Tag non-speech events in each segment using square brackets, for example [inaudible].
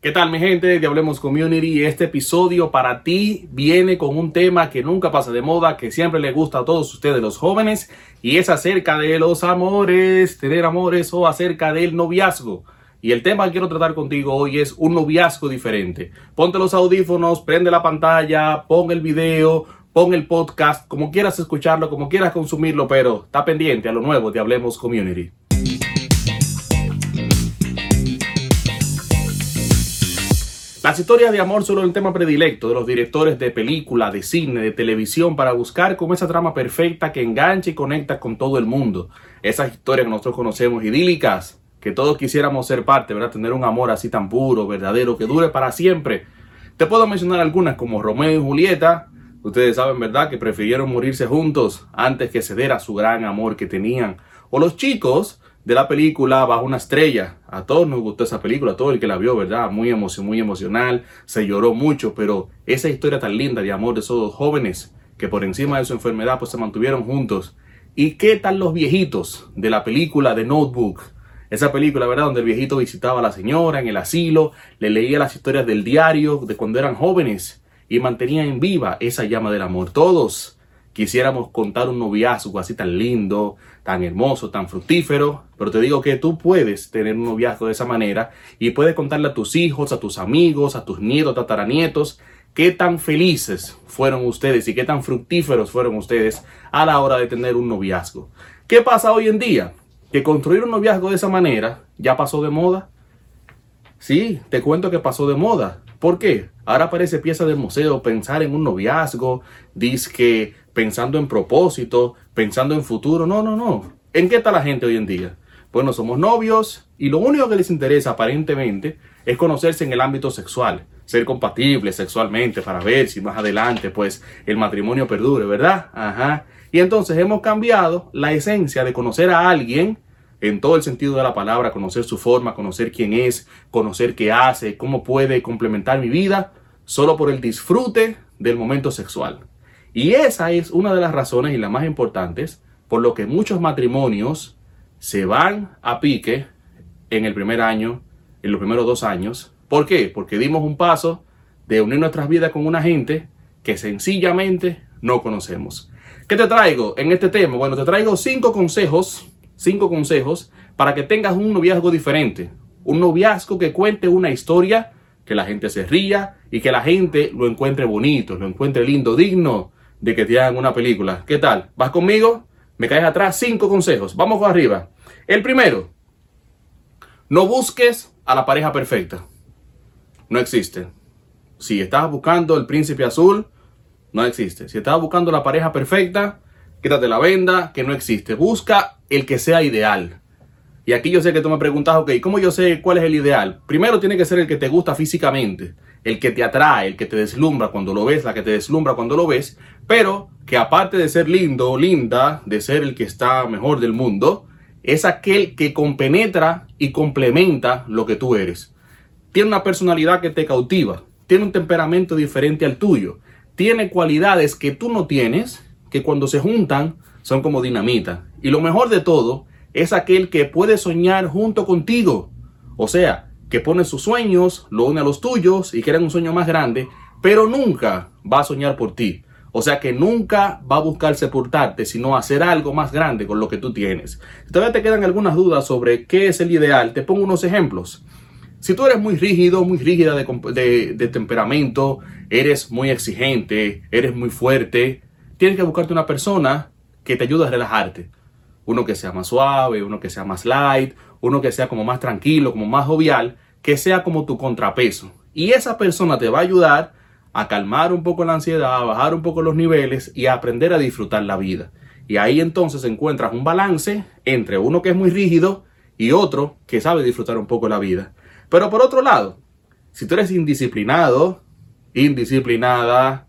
¿Qué tal mi gente de Hablemos Community? Este episodio para ti viene con un tema que nunca pasa de moda, que siempre le gusta a todos ustedes los jóvenes y es acerca de los amores, tener amores o acerca del noviazgo. Y el tema que quiero tratar contigo hoy es un noviazgo diferente. Ponte los audífonos, prende la pantalla, pon el video, pon el podcast, como quieras escucharlo, como quieras consumirlo, pero está pendiente a lo nuevo de Hablemos Community. Las historias de amor son el tema predilecto de los directores de película, de cine, de televisión para buscar como esa trama perfecta que enganche y conecta con todo el mundo. Esas historias que nosotros conocemos idílicas, que todos quisiéramos ser parte, ¿verdad? Tener un amor así tan puro, verdadero, que dure para siempre. Te puedo mencionar algunas como Romeo y Julieta. Ustedes saben, ¿verdad? Que prefirieron morirse juntos antes que ceder a su gran amor que tenían. O los chicos de la película Bajo una estrella. A todos nos gustó esa película, a todo el que la vio, ¿verdad? Muy, emoción, muy emocional, se lloró mucho, pero esa historia tan linda de amor de esos dos jóvenes que por encima de su enfermedad pues se mantuvieron juntos. ¿Y qué tal los viejitos de la película de Notebook? Esa película, ¿verdad? Donde el viejito visitaba a la señora en el asilo, le leía las historias del diario de cuando eran jóvenes y mantenía en viva esa llama del amor. Todos quisiéramos contar un noviazgo así tan lindo, tan hermoso, tan fructífero, pero te digo que tú puedes tener un noviazgo de esa manera y puedes contarle a tus hijos, a tus amigos, a tus nietos, tataranietos, qué tan felices fueron ustedes y qué tan fructíferos fueron ustedes a la hora de tener un noviazgo. ¿Qué pasa hoy en día? Que construir un noviazgo de esa manera ya pasó de moda. Sí, te cuento que pasó de moda. ¿Por qué? Ahora parece pieza de museo pensar en un noviazgo, dice que pensando en propósito, pensando en futuro. No, no, no. ¿En qué está la gente hoy en día? Bueno, somos novios y lo único que les interesa aparentemente es conocerse en el ámbito sexual, ser compatibles sexualmente para ver si más adelante pues el matrimonio perdure, ¿verdad? Ajá. Y entonces hemos cambiado la esencia de conocer a alguien en todo el sentido de la palabra, conocer su forma, conocer quién es, conocer qué hace, cómo puede complementar mi vida, solo por el disfrute del momento sexual. Y esa es una de las razones y las más importantes por lo que muchos matrimonios se van a pique en el primer año, en los primeros dos años. ¿Por qué? Porque dimos un paso de unir nuestras vidas con una gente que sencillamente no conocemos. ¿Qué te traigo en este tema? Bueno, te traigo cinco consejos, cinco consejos para que tengas un noviazgo diferente. Un noviazgo que cuente una historia, que la gente se ría y que la gente lo encuentre bonito, lo encuentre lindo, digno de que te hagan una película. ¿Qué tal? ¿Vas conmigo? Me caes atrás. Cinco consejos. Vamos arriba. El primero, no busques a la pareja perfecta. No existe. Si estás buscando el príncipe azul, no existe. Si estás buscando la pareja perfecta, quítate la venda, que no existe. Busca el que sea ideal. Y aquí yo sé que tú me preguntas, ok, ¿cómo yo sé cuál es el ideal? Primero tiene que ser el que te gusta físicamente el que te atrae, el que te deslumbra cuando lo ves, la que te deslumbra cuando lo ves, pero que aparte de ser lindo o linda, de ser el que está mejor del mundo, es aquel que compenetra y complementa lo que tú eres. Tiene una personalidad que te cautiva, tiene un temperamento diferente al tuyo, tiene cualidades que tú no tienes, que cuando se juntan son como dinamita. Y lo mejor de todo es aquel que puede soñar junto contigo. O sea, que pone sus sueños, lo une a los tuyos y crea un sueño más grande, pero nunca va a soñar por ti. O sea que nunca va a buscar sepultarte, sino hacer algo más grande con lo que tú tienes. Si todavía te quedan algunas dudas sobre qué es el ideal, te pongo unos ejemplos. Si tú eres muy rígido, muy rígida de, de temperamento, eres muy exigente, eres muy fuerte, tienes que buscarte una persona que te ayude a relajarte. Uno que sea más suave, uno que sea más light, uno que sea como más tranquilo, como más jovial, que sea como tu contrapeso. Y esa persona te va a ayudar a calmar un poco la ansiedad, a bajar un poco los niveles y a aprender a disfrutar la vida. Y ahí entonces encuentras un balance entre uno que es muy rígido y otro que sabe disfrutar un poco la vida. Pero por otro lado, si tú eres indisciplinado, indisciplinada,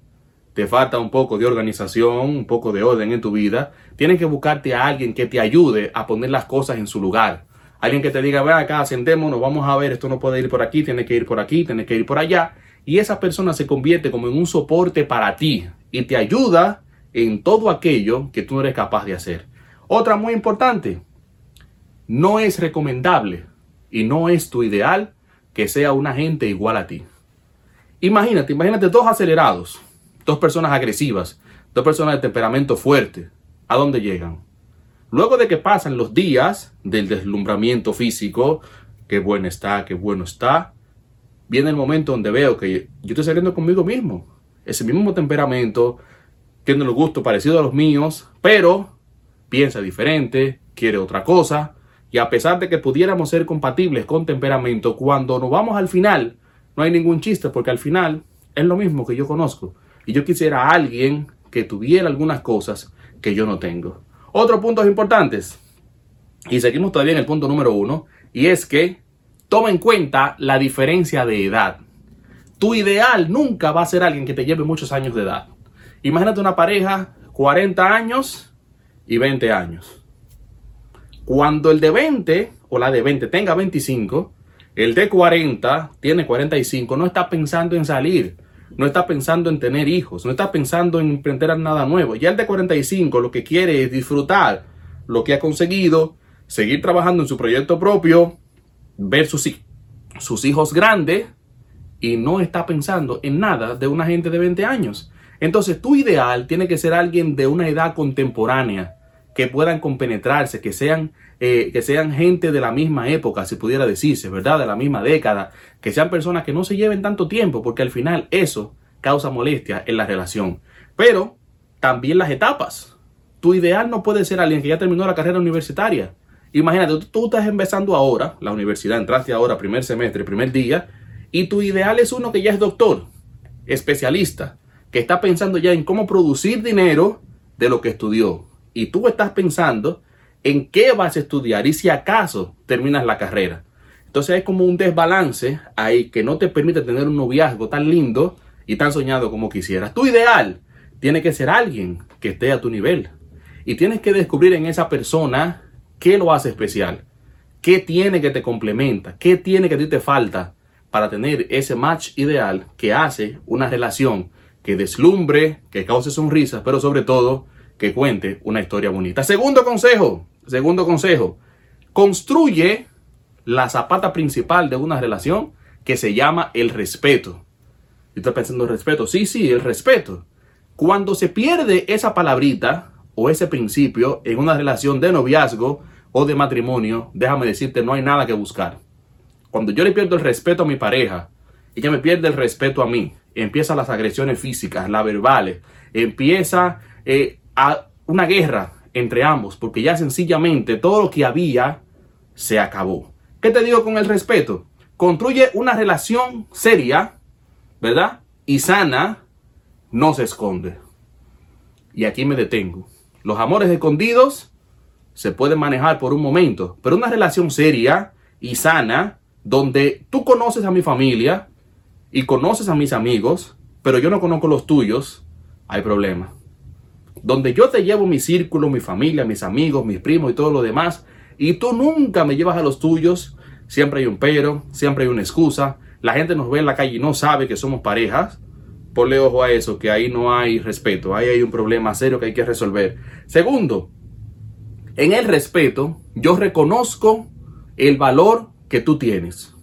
te falta un poco de organización, un poco de orden en tu vida, tienes que buscarte a alguien que te ayude a poner las cosas en su lugar. Alguien que te diga, ve acá, sentémonos, vamos a ver, esto no puede ir por aquí, tiene que ir por aquí, tiene que ir por allá. Y esa persona se convierte como en un soporte para ti y te ayuda en todo aquello que tú no eres capaz de hacer. Otra muy importante, no es recomendable y no es tu ideal que sea una gente igual a ti. Imagínate, imagínate dos acelerados, dos personas agresivas, dos personas de temperamento fuerte. ¿A dónde llegan? Luego de que pasan los días del deslumbramiento físico, qué bueno está, qué bueno está, viene el momento donde veo que yo estoy saliendo conmigo mismo. Ese mismo temperamento, tiene los gustos parecidos a los míos, pero piensa diferente, quiere otra cosa. Y a pesar de que pudiéramos ser compatibles con temperamento, cuando nos vamos al final, no hay ningún chiste porque al final es lo mismo que yo conozco. Y yo quisiera a alguien que tuviera algunas cosas que yo no tengo. Otros puntos importantes. Y seguimos todavía en el punto número uno. Y es que toma en cuenta la diferencia de edad. Tu ideal nunca va a ser alguien que te lleve muchos años de edad. Imagínate una pareja, 40 años y 20 años. Cuando el de 20 o la de 20 tenga 25, el de 40 tiene 45, no está pensando en salir, no está pensando en tener hijos, no está pensando en emprender nada nuevo. Ya el de 45 lo que quiere es disfrutar lo que ha conseguido, seguir trabajando en su proyecto propio, ver sus, sus hijos grandes y no está pensando en nada de una gente de 20 años. Entonces tu ideal tiene que ser alguien de una edad contemporánea, que puedan compenetrarse, que sean, eh, que sean gente de la misma época, si pudiera decirse, ¿verdad? De la misma década, que sean personas que no se lleven tanto tiempo, porque al final eso causa molestia en la relación. Pero también las etapas. Tu ideal no puede ser alguien que ya terminó la carrera universitaria. Imagínate, tú, tú estás empezando ahora, la universidad, entraste ahora, primer semestre, primer día, y tu ideal es uno que ya es doctor, especialista, que está pensando ya en cómo producir dinero de lo que estudió. Y tú estás pensando en qué vas a estudiar y si acaso terminas la carrera. Entonces hay como un desbalance ahí que no te permite tener un noviazgo tan lindo y tan soñado como quisieras. Tu ideal tiene que ser alguien que esté a tu nivel. Y tienes que descubrir en esa persona qué lo hace especial, qué tiene que te complementa, qué tiene que a ti te falta para tener ese match ideal que hace una relación que deslumbre, que cause sonrisas, pero sobre todo que cuente una historia bonita. Segundo consejo, segundo consejo, construye la zapata principal de una relación que se llama el respeto. Y estoy pensando en respeto. Sí, sí, el respeto. Cuando se pierde esa palabrita o ese principio en una relación de noviazgo o de matrimonio, déjame decirte, no hay nada que buscar. Cuando yo le pierdo el respeto a mi pareja, ella me pierde el respeto a mí, empiezan las agresiones físicas, las verbales, empieza eh, una guerra entre ambos, porque ya sencillamente todo lo que había se acabó. ¿Qué te digo con el respeto? Construye una relación seria, ¿verdad? Y sana, no se esconde. Y aquí me detengo. Los amores escondidos se pueden manejar por un momento, pero una relación seria y sana, donde tú conoces a mi familia, y conoces a mis amigos, pero yo no conozco los tuyos, hay problema. Donde yo te llevo mi círculo, mi familia, mis amigos, mis primos y todo lo demás, y tú nunca me llevas a los tuyos, siempre hay un pero, siempre hay una excusa. La gente nos ve en la calle y no sabe que somos parejas. Ponle ojo a eso, que ahí no hay respeto, ahí hay un problema serio que hay que resolver. Segundo, en el respeto, yo reconozco el valor que tú tienes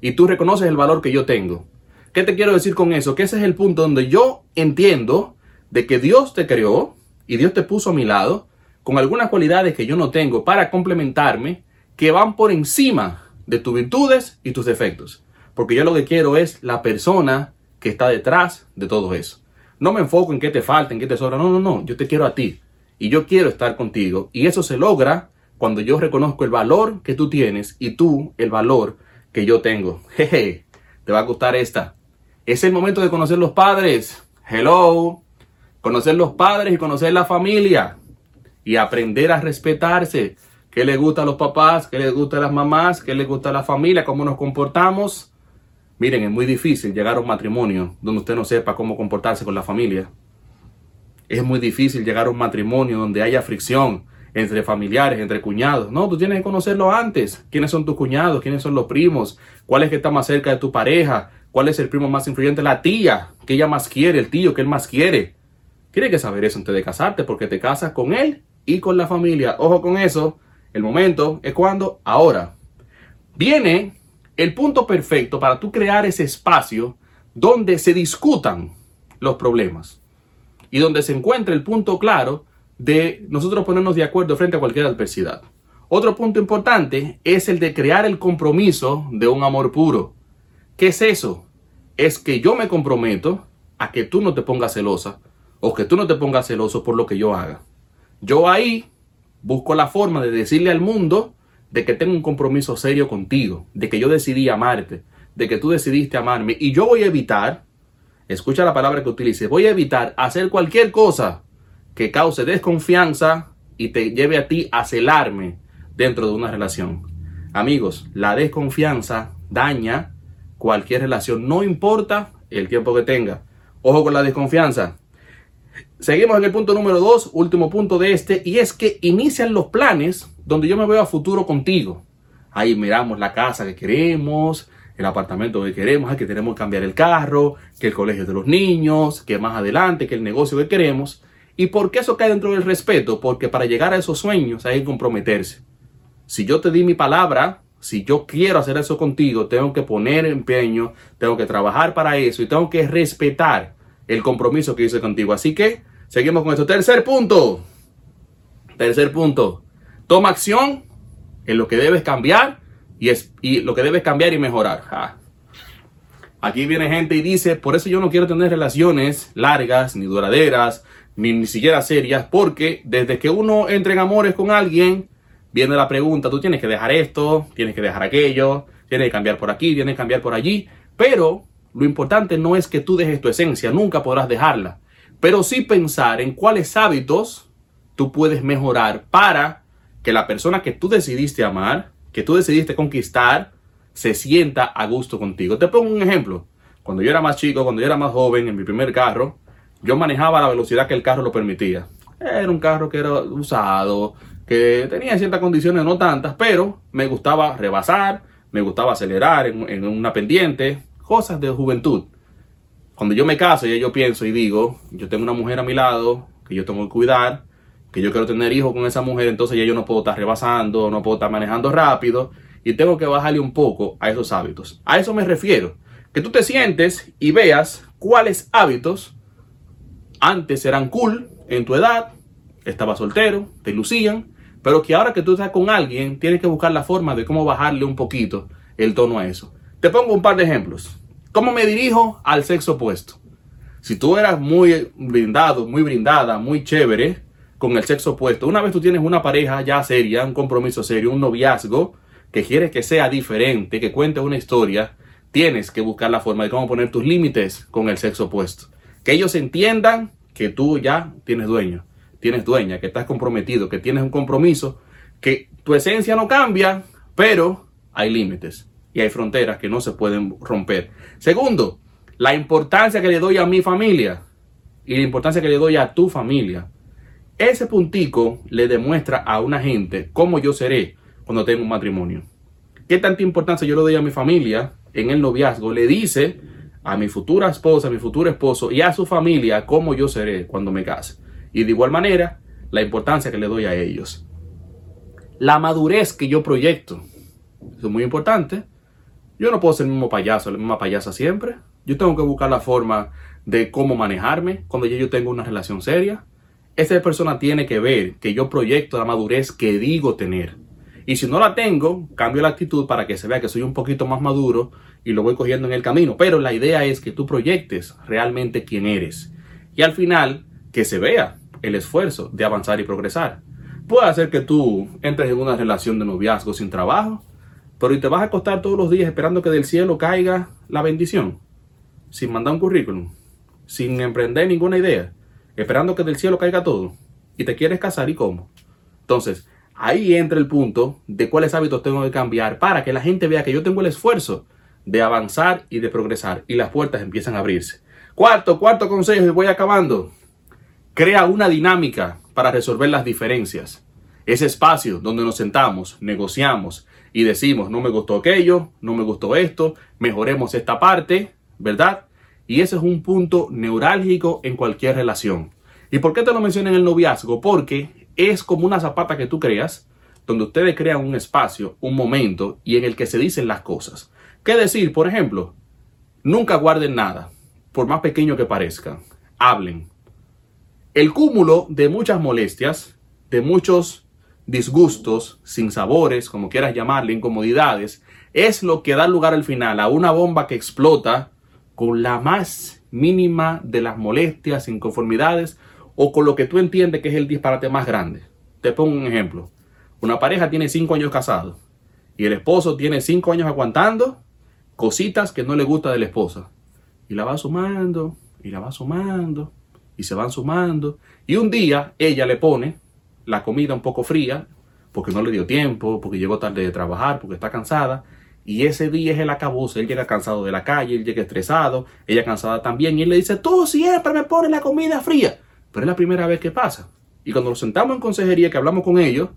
y tú reconoces el valor que yo tengo. ¿Qué te quiero decir con eso? Que ese es el punto donde yo entiendo de que Dios te creó y Dios te puso a mi lado con algunas cualidades que yo no tengo para complementarme que van por encima de tus virtudes y tus defectos. Porque yo lo que quiero es la persona que está detrás de todo eso. No me enfoco en qué te falta, en qué te sobra. No, no, no. Yo te quiero a ti. Y yo quiero estar contigo. Y eso se logra cuando yo reconozco el valor que tú tienes y tú el valor que yo tengo. [laughs] Jeje, te va a gustar esta. Es el momento de conocer los padres. Hello. Conocer los padres y conocer la familia. Y aprender a respetarse. ¿Qué le gusta a los papás? ¿Qué les gusta a las mamás? ¿Qué les gusta a la familia? ¿Cómo nos comportamos? Miren, es muy difícil llegar a un matrimonio donde usted no sepa cómo comportarse con la familia. Es muy difícil llegar a un matrimonio donde haya fricción entre familiares, entre cuñados. No, tú tienes que conocerlo antes. ¿Quiénes son tus cuñados? ¿Quiénes son los primos? ¿Cuál es que está más cerca de tu pareja? ¿Cuál es el primo más influyente? La tía, que ella más quiere, el tío que él más quiere. Tienes que saber eso antes de casarte porque te casas con él y con la familia. Ojo con eso. El momento es cuando, ahora. Viene el punto perfecto para tú crear ese espacio donde se discutan los problemas y donde se encuentre el punto claro de nosotros ponernos de acuerdo frente a cualquier adversidad. Otro punto importante es el de crear el compromiso de un amor puro. ¿Qué es eso? Es que yo me comprometo a que tú no te pongas celosa o que tú no te pongas celoso por lo que yo haga. Yo ahí busco la forma de decirle al mundo de que tengo un compromiso serio contigo, de que yo decidí amarte, de que tú decidiste amarme y yo voy a evitar, escucha la palabra que utilice, voy a evitar hacer cualquier cosa que cause desconfianza y te lleve a ti a celarme dentro de una relación. Amigos, la desconfianza daña cualquier relación, no importa el tiempo que tenga. Ojo con la desconfianza. Seguimos en el punto número dos, último punto de este, y es que inician los planes donde yo me veo a futuro contigo. Ahí miramos la casa que queremos, el apartamento que queremos, que tenemos que cambiar el carro, que el colegio de los niños, que más adelante, que el negocio que queremos. ¿Y por qué eso cae dentro del respeto? Porque para llegar a esos sueños hay que comprometerse. Si yo te di mi palabra, si yo quiero hacer eso contigo, tengo que poner empeño, tengo que trabajar para eso y tengo que respetar el compromiso que hice contigo. Así que Seguimos con esto. Tercer punto. Tercer punto. Toma acción en lo que debes cambiar y, es, y lo que debes cambiar y mejorar. Aquí viene gente y dice, por eso yo no quiero tener relaciones largas, ni duraderas, ni, ni siquiera serias, porque desde que uno entra en amores con alguien, viene la pregunta, tú tienes que dejar esto, tienes que dejar aquello, tienes que cambiar por aquí, tienes que cambiar por allí, pero lo importante no es que tú dejes tu esencia, nunca podrás dejarla pero sí pensar en cuáles hábitos tú puedes mejorar para que la persona que tú decidiste amar, que tú decidiste conquistar, se sienta a gusto contigo. Te pongo un ejemplo. Cuando yo era más chico, cuando yo era más joven, en mi primer carro, yo manejaba a la velocidad que el carro lo permitía. Era un carro que era usado, que tenía ciertas condiciones, no tantas, pero me gustaba rebasar, me gustaba acelerar en, en una pendiente, cosas de juventud cuando yo me caso, ya yo pienso y digo, yo tengo una mujer a mi lado que yo tengo que cuidar, que yo quiero tener hijos con esa mujer, entonces ya yo no puedo estar rebasando, no puedo estar manejando rápido y tengo que bajarle un poco a esos hábitos. A eso me refiero, que tú te sientes y veas cuáles hábitos antes eran cool en tu edad, estabas soltero, te lucían, pero que ahora que tú estás con alguien, tienes que buscar la forma de cómo bajarle un poquito el tono a eso. Te pongo un par de ejemplos. ¿Cómo me dirijo al sexo opuesto? Si tú eras muy brindado, muy brindada, muy chévere con el sexo opuesto, una vez tú tienes una pareja ya seria, un compromiso serio, un noviazgo, que quieres que sea diferente, que cuente una historia, tienes que buscar la forma de cómo poner tus límites con el sexo opuesto. Que ellos entiendan que tú ya tienes dueño, tienes dueña, que estás comprometido, que tienes un compromiso, que tu esencia no cambia, pero hay límites y hay fronteras que no se pueden romper. Segundo, la importancia que le doy a mi familia y la importancia que le doy a tu familia. Ese puntico le demuestra a una gente cómo yo seré cuando tengo un matrimonio. ¿Qué tanta importancia yo le doy a mi familia en el noviazgo? Le dice a mi futura esposa, a mi futuro esposo y a su familia cómo yo seré cuando me case. Y de igual manera, la importancia que le doy a ellos. La madurez que yo proyecto. Eso es muy importante yo no puedo ser el mismo payaso, la misma payasa siempre. Yo tengo que buscar la forma de cómo manejarme cuando ya yo tengo una relación seria. Esa persona tiene que ver que yo proyecto la madurez que digo tener. Y si no la tengo, cambio la actitud para que se vea que soy un poquito más maduro y lo voy cogiendo en el camino. Pero la idea es que tú proyectes realmente quién eres. Y al final, que se vea el esfuerzo de avanzar y progresar. Puede hacer que tú entres en una relación de noviazgo sin trabajo pero ¿y te vas a acostar todos los días esperando que del cielo caiga la bendición? Sin mandar un currículum, sin emprender ninguna idea, esperando que del cielo caiga todo. Y te quieres casar y cómo. Entonces, ahí entra el punto de cuáles hábitos tengo que cambiar para que la gente vea que yo tengo el esfuerzo de avanzar y de progresar y las puertas empiezan a abrirse. Cuarto, cuarto consejo y voy acabando. Crea una dinámica para resolver las diferencias. Ese espacio donde nos sentamos, negociamos, y decimos, no me gustó aquello, no me gustó esto, mejoremos esta parte, ¿verdad? Y ese es un punto neurálgico en cualquier relación. ¿Y por qué te lo menciono en el noviazgo? Porque es como una zapata que tú creas, donde ustedes crean un espacio, un momento y en el que se dicen las cosas. ¿Qué decir? Por ejemplo, nunca guarden nada, por más pequeño que parezca. Hablen. El cúmulo de muchas molestias, de muchos disgustos, sin sabores, como quieras llamarle, incomodidades, es lo que da lugar al final a una bomba que explota con la más mínima de las molestias, inconformidades o con lo que tú entiendes que es el disparate más grande. Te pongo un ejemplo. Una pareja tiene cinco años casados y el esposo tiene cinco años aguantando cositas que no le gusta de la esposa. Y la va sumando, y la va sumando, y se van sumando. Y un día ella le pone la comida un poco fría, porque no le dio tiempo, porque llegó tarde de trabajar, porque está cansada. Y ese día es el acabose. Él llega cansado de la calle, él llega estresado, ella cansada también. Y él le dice, tú siempre me pones la comida fría. Pero es la primera vez que pasa. Y cuando nos sentamos en consejería, que hablamos con ellos,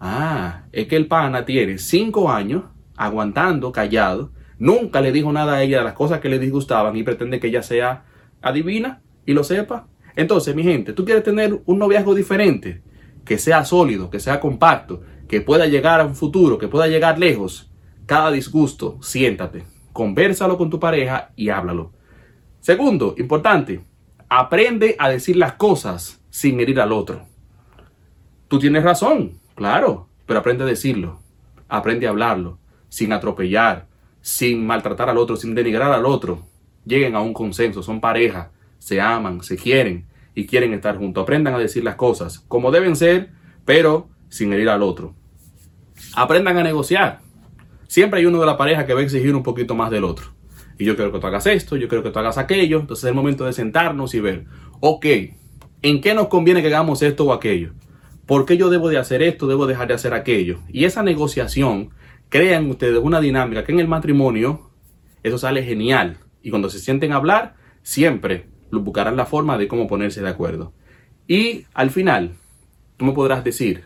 ah, es que el pana tiene cinco años aguantando, callado. Nunca le dijo nada a ella de las cosas que le disgustaban y pretende que ella sea adivina y lo sepa. Entonces, mi gente, tú quieres tener un noviazgo diferente, que sea sólido, que sea compacto, que pueda llegar a un futuro, que pueda llegar lejos. Cada disgusto, siéntate, conversalo con tu pareja y háblalo. Segundo, importante, aprende a decir las cosas sin herir al otro. Tú tienes razón, claro, pero aprende a decirlo, aprende a hablarlo, sin atropellar, sin maltratar al otro, sin denigrar al otro. Lleguen a un consenso, son pareja, se aman, se quieren y quieren estar juntos. Aprendan a decir las cosas como deben ser, pero sin herir al otro. Aprendan a negociar. Siempre hay uno de la pareja que va a exigir un poquito más del otro. Y yo quiero que tú hagas esto, yo quiero que tú hagas aquello. Entonces es el momento de sentarnos y ver, ok, ¿en qué nos conviene que hagamos esto o aquello? ¿Por qué yo debo de hacer esto, debo dejar de hacer aquello? Y esa negociación crean ustedes una dinámica que en el matrimonio eso sale genial. Y cuando se sienten a hablar, siempre buscarán la forma de cómo ponerse de acuerdo. Y al final, tú me podrás decir,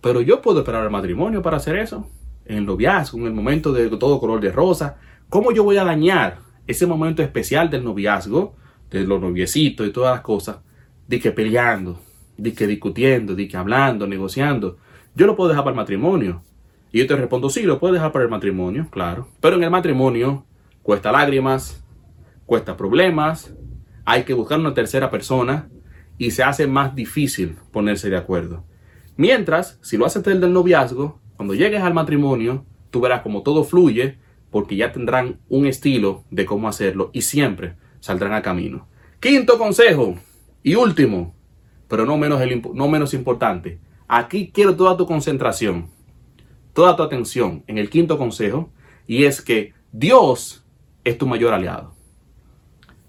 pero yo puedo esperar al matrimonio para hacer eso. En el noviazgo, en el momento de todo color de rosa. ¿Cómo yo voy a dañar ese momento especial del noviazgo, de los noviecitos y todas las cosas, de que peleando, de que discutiendo, de que hablando, negociando? Yo lo puedo dejar para el matrimonio. Y yo te respondo, sí, lo puedo dejar para el matrimonio, claro. Pero en el matrimonio cuesta lágrimas, cuesta problemas, hay que buscar una tercera persona y se hace más difícil ponerse de acuerdo. Mientras, si lo haces desde el noviazgo, cuando llegues al matrimonio, tú verás como todo fluye porque ya tendrán un estilo de cómo hacerlo y siempre saldrán a camino. Quinto consejo y último, pero no menos, no menos importante. Aquí quiero toda tu concentración, toda tu atención en el quinto consejo y es que Dios es tu mayor aliado.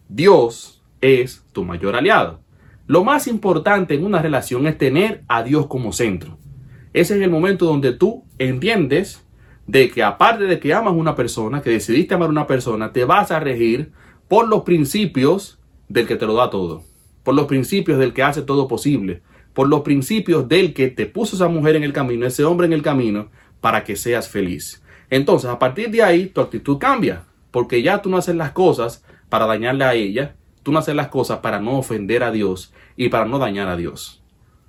Dios es tu mayor aliado. Lo más importante en una relación es tener a Dios como centro. Ese es el momento donde tú entiendes de que aparte de que amas a una persona, que decidiste amar a una persona, te vas a regir por los principios del que te lo da todo, por los principios del que hace todo posible, por los principios del que te puso esa mujer en el camino, ese hombre en el camino, para que seas feliz. Entonces, a partir de ahí, tu actitud cambia, porque ya tú no haces las cosas para dañarle a ella, tú no haces las cosas para no ofender a Dios y para no dañar a Dios.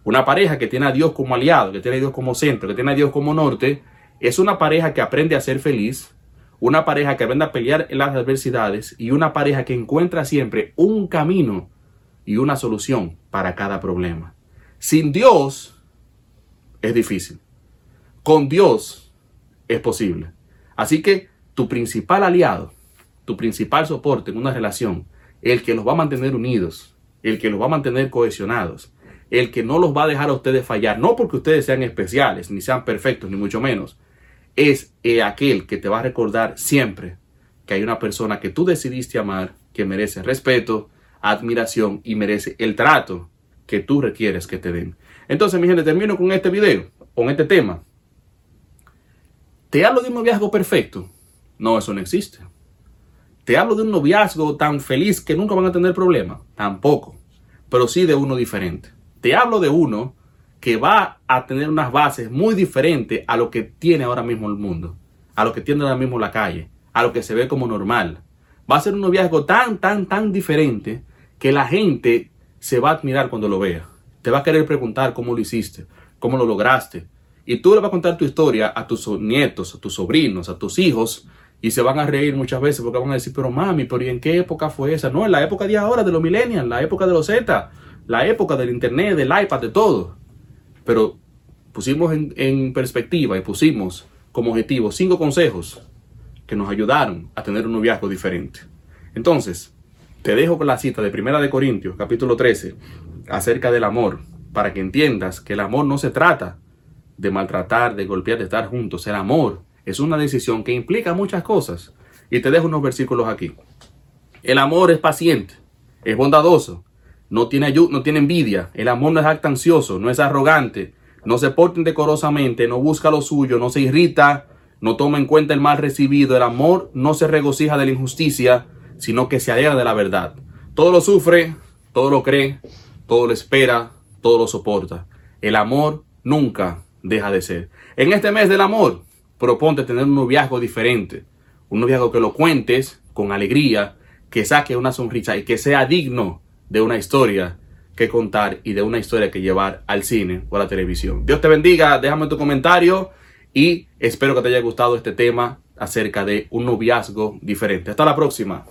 Una pareja que tiene a Dios como aliado, que tiene a Dios como centro, que tiene a Dios como norte, es una pareja que aprende a ser feliz, una pareja que aprende a pelear en las adversidades y una pareja que encuentra siempre un camino y una solución para cada problema. Sin Dios es difícil. Con Dios es posible. Así que tu principal aliado, tu principal soporte en una relación el que los va a mantener unidos, el que los va a mantener cohesionados, el que no los va a dejar a ustedes fallar, no porque ustedes sean especiales, ni sean perfectos, ni mucho menos, es aquel que te va a recordar siempre que hay una persona que tú decidiste amar, que merece respeto, admiración y merece el trato que tú requieres que te den. Entonces, mi gente, termino con este video, con este tema. ¿Te hablo de un noviazgo perfecto? No, eso no existe. ¿Te hablo de un noviazgo tan feliz que nunca van a tener problemas? Tampoco, pero sí de uno diferente. Te hablo de uno que va a tener unas bases muy diferentes a lo que tiene ahora mismo el mundo, a lo que tiene ahora mismo la calle, a lo que se ve como normal. Va a ser un noviazgo tan, tan, tan diferente que la gente se va a admirar cuando lo vea. Te va a querer preguntar cómo lo hiciste, cómo lo lograste. Y tú le vas a contar tu historia a tus nietos, a tus sobrinos, a tus hijos y se van a reír muchas veces porque van a decir, pero mami, pero ¿y en qué época fue esa? No, en la época de ahora, de los millennials, la época de los Z, la época del internet, del iPad, de todo. Pero pusimos en, en perspectiva y pusimos como objetivo cinco consejos que nos ayudaron a tener un noviazgo diferente. Entonces, te dejo con la cita de Primera de Corintios, capítulo 13, acerca del amor, para que entiendas que el amor no se trata de maltratar, de golpear, de estar juntos. El amor es una decisión que implica muchas cosas. Y te dejo unos versículos aquí. El amor es paciente, es bondadoso, no tiene, no tiene envidia. El amor no es actancioso, no es arrogante, no se porta indecorosamente, no busca lo suyo, no se irrita, no toma en cuenta el mal recibido. El amor no se regocija de la injusticia, sino que se alegra de la verdad. Todo lo sufre, todo lo cree, todo lo espera, todo lo soporta. El amor nunca deja de ser. En este mes del amor, proponte tener un noviazgo diferente. Un noviazgo que lo cuentes con alegría, que saque una sonrisa y que sea digno de una historia que contar y de una historia que llevar al cine o a la televisión. Dios te bendiga, déjame tu comentario y espero que te haya gustado este tema acerca de un noviazgo diferente. Hasta la próxima.